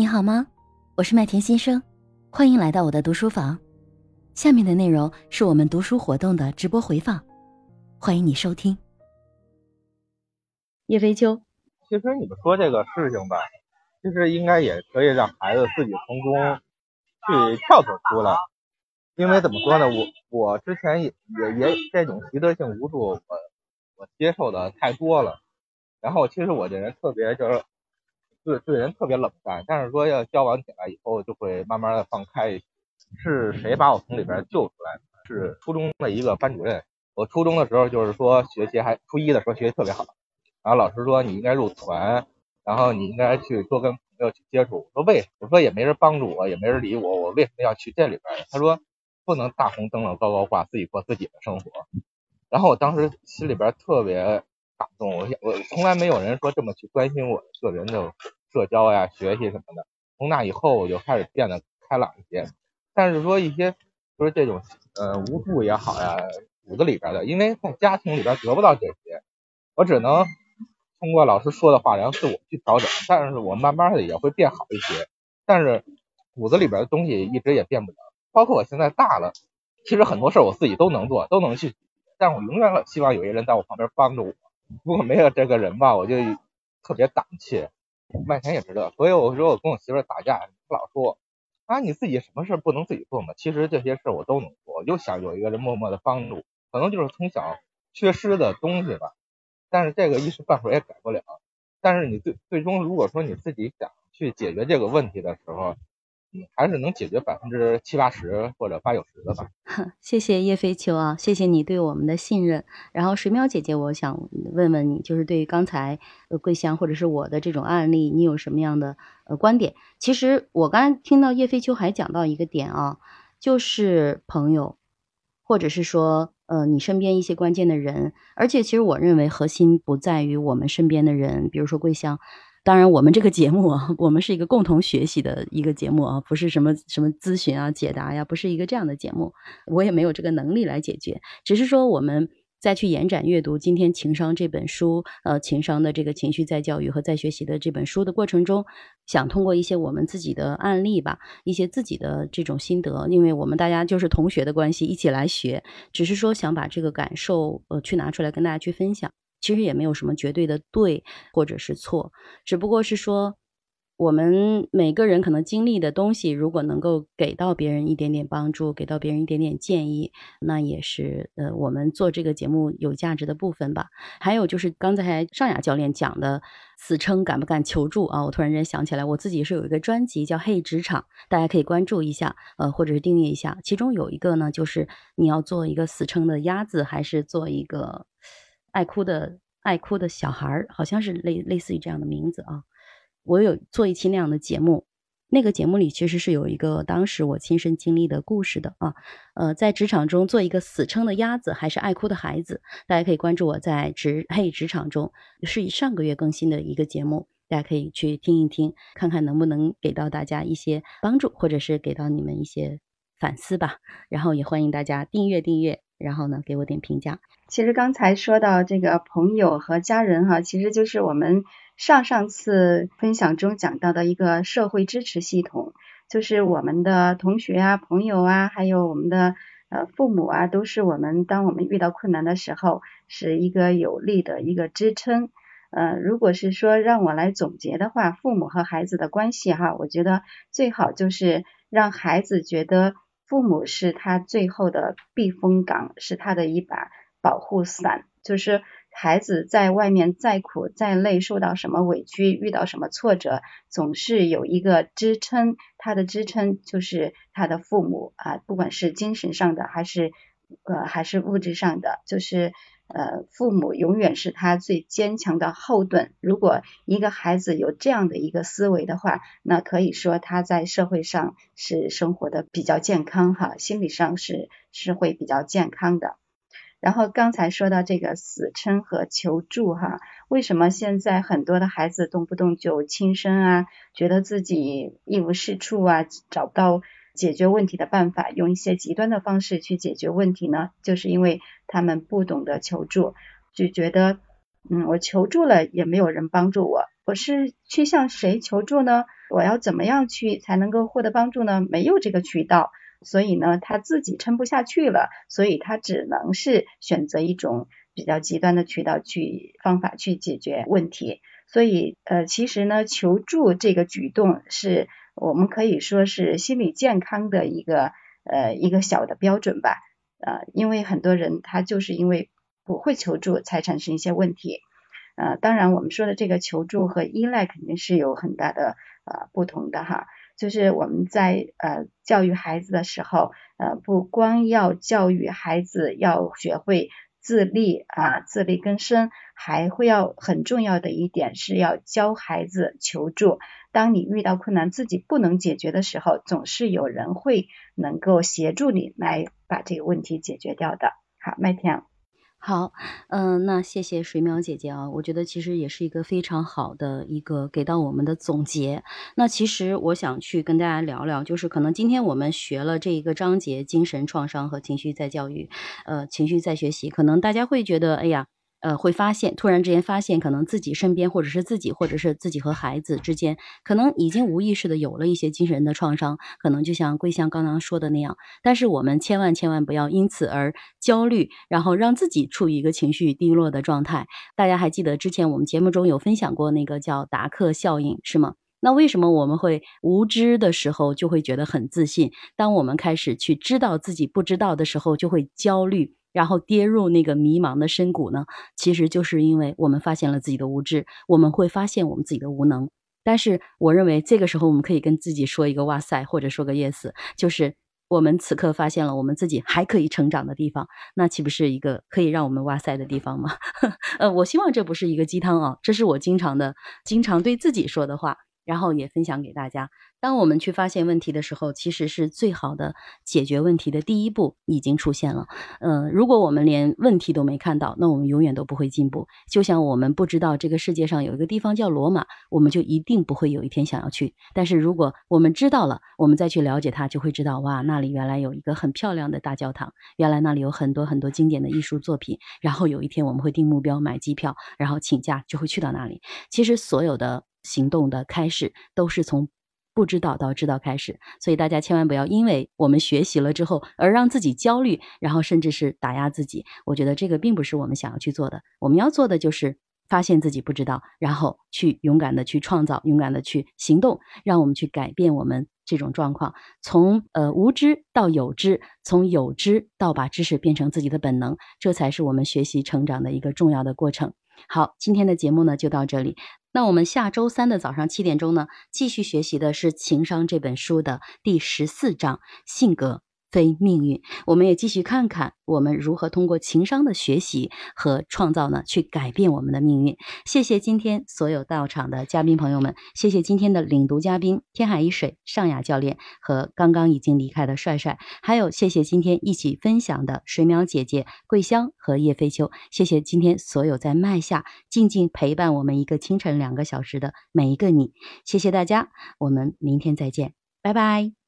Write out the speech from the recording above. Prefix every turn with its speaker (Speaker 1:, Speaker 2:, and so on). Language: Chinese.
Speaker 1: 你好吗？我是麦田先生，欢迎来到我的读书房。下面的内容是我们读书活动的直播回放，欢迎你收听。叶飞秋，
Speaker 2: 其实你们说这个事情吧，其实应该也可以让孩子自己从中去跳脱出来，因为怎么说呢，我我之前也也也这种习得性无助，我我接受的太多了。然后其实我这人特别就是对对人特别冷淡，但是说要交往起来以后就会慢慢的放开。是谁把我从里边救出来的？是初中的一个班主任。我初中的时候就是说学习还初一的时候学习特别好，然后老师说你应该入团，然后你应该去多跟朋友去接触。我说为？我说也没人帮助我，也没人理我，我为什么要去这里边？他说不能大红灯笼高高挂，自己过自己的生活。然后我当时心里边特别。打动我，我从来没有人说这么去关心我个人的社交呀、学习什么的。从那以后，我就开始变得开朗一些。但是说一些就是这种呃无助也好呀，骨子里边的，因为在家庭里边得不到这些，我只能通过老师说的话，然后自我去调整。但是我慢慢的也会变好一些。但是骨子里边的东西一直也变不了。包括我现在大了，其实很多事我自己都能做，都能去，但我永远希望有一个人在我旁边帮助我。如果没有这个人吧，我就特别胆怯。麦田也知道，所以我说我跟我媳妇打架，老说啊你自己什么事不能自己做吗？其实这些事我都能做，我就想有一个人默默的帮助，可能就是从小缺失的东西吧。但是这个一时半会儿也改不了。但是你最最终如果说你自己想去解决这个问题的时候，还是能解决百分之七八十或者八九十的吧。
Speaker 1: 谢谢叶飞秋啊，谢谢你对我们的信任。然后水淼姐姐，我想问问你，就是对于刚才呃桂香或者是我的这种案例，你有什么样的呃观点？其实我刚才听到叶飞秋还讲到一个点啊，就是朋友，或者是说呃你身边一些关键的人，而且其实我认为核心不在于我们身边的人，比如说桂香。当然，我们这个节目啊，我们是一个共同学习的一个节目啊，不是什么什么咨询啊、解答呀，不是一个这样的节目。我也没有这个能力来解决，只是说我们再去延展阅读今天《情商》这本书，呃，情商的这个情绪再教育和再学习的这本书的过程中，想通过一些我们自己的案例吧，一些自己的这种心得，因为我们大家就是同学的关系，一起来学，只是说想把这个感受呃去拿出来跟大家去分享。其实也没有什么绝对的对或者是错，只不过是说，我们每个人可能经历的东西，如果能够给到别人一点点帮助，给到别人一点点建议，那也是呃我们做这个节目有价值的部分吧。还有就是刚才尚雅教练讲的死撑敢不敢求助啊？我突然间想起来，我自己是有一个专辑叫《嘿职场》，大家可以关注一下，呃，或者是订阅一下。其中有一个呢，就是你要做一个死撑的鸭子，还是做一个。爱哭的爱哭的小孩儿，好像是类类似于这样的名字啊。我有做一期那样的节目，那个节目里其实是有一个当时我亲身经历的故事的啊。呃，在职场中做一个死撑的鸭子，还是爱哭的孩子，大家可以关注我在职嘿职场中是上个月更新的一个节目，大家可以去听一听，看看能不能给到大家一些帮助，或者是给到你们一些反思吧。然后也欢迎大家订阅订阅。然后呢，给我点评价。
Speaker 3: 其实刚才说到这个朋友和家人哈，其实就是我们上上次分享中讲到的一个社会支持系统，就是我们的同学啊、朋友啊，还有我们的呃父母啊，都是我们当我们遇到困难的时候是一个有力的一个支撑。呃，如果是说让我来总结的话，父母和孩子的关系哈，我觉得最好就是让孩子觉得。父母是他最后的避风港，是他的一把保护伞。就是孩子在外面再苦再累，受到什么委屈，遇到什么挫折，总是有一个支撑。他的支撑就是他的父母啊，不管是精神上的还是呃还是物质上的，就是。呃，父母永远是他最坚强的后盾。如果一个孩子有这样的一个思维的话，那可以说他在社会上是生活的比较健康哈，心理上是是会比较健康的。然后刚才说到这个死撑和求助哈，为什么现在很多的孩子动不动就轻生啊，觉得自己一无是处啊，找不到。解决问题的办法，用一些极端的方式去解决问题呢？就是因为他们不懂得求助，就觉得，嗯，我求助了也没有人帮助我，我是去向谁求助呢？我要怎么样去才能够获得帮助呢？没有这个渠道，所以呢，他自己撑不下去了，所以他只能是选择一种比较极端的渠道去方法去解决问题。所以呃，其实呢，求助这个举动是我们可以说是心理健康的一个呃一个小的标准吧。呃，因为很多人他就是因为不会求助才产生一些问题。呃，当然我们说的这个求助和依赖肯定是有很大的呃不同的哈。就是我们在呃教育孩子的时候，呃不光要教育孩子要学会自立啊自力更生，还会要很重要的一点是要教孩子求助。当你遇到困难自己不能解决的时候，总是有人会能够协助你来把这个问题解决掉的。好，麦田。
Speaker 1: 好，嗯，那谢谢水淼姐姐啊，我觉得其实也是一个非常好的一个给到我们的总结。那其实我想去跟大家聊聊，就是可能今天我们学了这一个章节，精神创伤和情绪再教育，呃，情绪再学习，可能大家会觉得，哎呀。呃，会发现突然之间发现，可能自己身边，或者是自己，或者是自己和孩子之间，可能已经无意识的有了一些精神的创伤，可能就像桂香刚刚说的那样。但是我们千万千万不要因此而焦虑，然后让自己处于一个情绪低落的状态。大家还记得之前我们节目中有分享过那个叫达克效应，是吗？那为什么我们会无知的时候就会觉得很自信？当我们开始去知道自己不知道的时候，就会焦虑。然后跌入那个迷茫的深谷呢？其实就是因为我们发现了自己的无知，我们会发现我们自己的无能。但是我认为这个时候我们可以跟自己说一个“哇塞”或者说个 “yes”，就是我们此刻发现了我们自己还可以成长的地方，那岂不是一个可以让我们哇塞的地方吗？呃，我希望这不是一个鸡汤啊，这是我经常的、经常对自己说的话。然后也分享给大家。当我们去发现问题的时候，其实是最好的解决问题的第一步已经出现了。呃，如果我们连问题都没看到，那我们永远都不会进步。就像我们不知道这个世界上有一个地方叫罗马，我们就一定不会有一天想要去。但是如果我们知道了，我们再去了解它，就会知道哇，那里原来有一个很漂亮的大教堂，原来那里有很多很多经典的艺术作品。然后有一天我们会定目标买机票，然后请假就会去到那里。其实所有的。行动的开始都是从不知道到知道开始，所以大家千万不要因为我们学习了之后而让自己焦虑，然后甚至是打压自己。我觉得这个并不是我们想要去做的。我们要做的就是发现自己不知道，然后去勇敢的去创造，勇敢的去行动，让我们去改变我们这种状况，从呃无知到有知，从有知到把知识变成自己的本能，这才是我们学习成长的一个重要的过程。好，今天的节目呢就到这里。那我们下周三的早上七点钟呢，继续学习的是《情商》这本书的第十四章性格。非命运，我们也继续看看我们如何通过情商的学习和创造呢，去改变我们的命运。谢谢今天所有到场的嘉宾朋友们，谢谢今天的领读嘉宾天海一水尚雅教练和刚刚已经离开的帅帅，还有谢谢今天一起分享的水淼姐姐桂香和叶飞秋。谢谢今天所有在麦下静静陪伴我们一个清晨两个小时的每一个你，谢谢大家，我们明天再见，拜拜。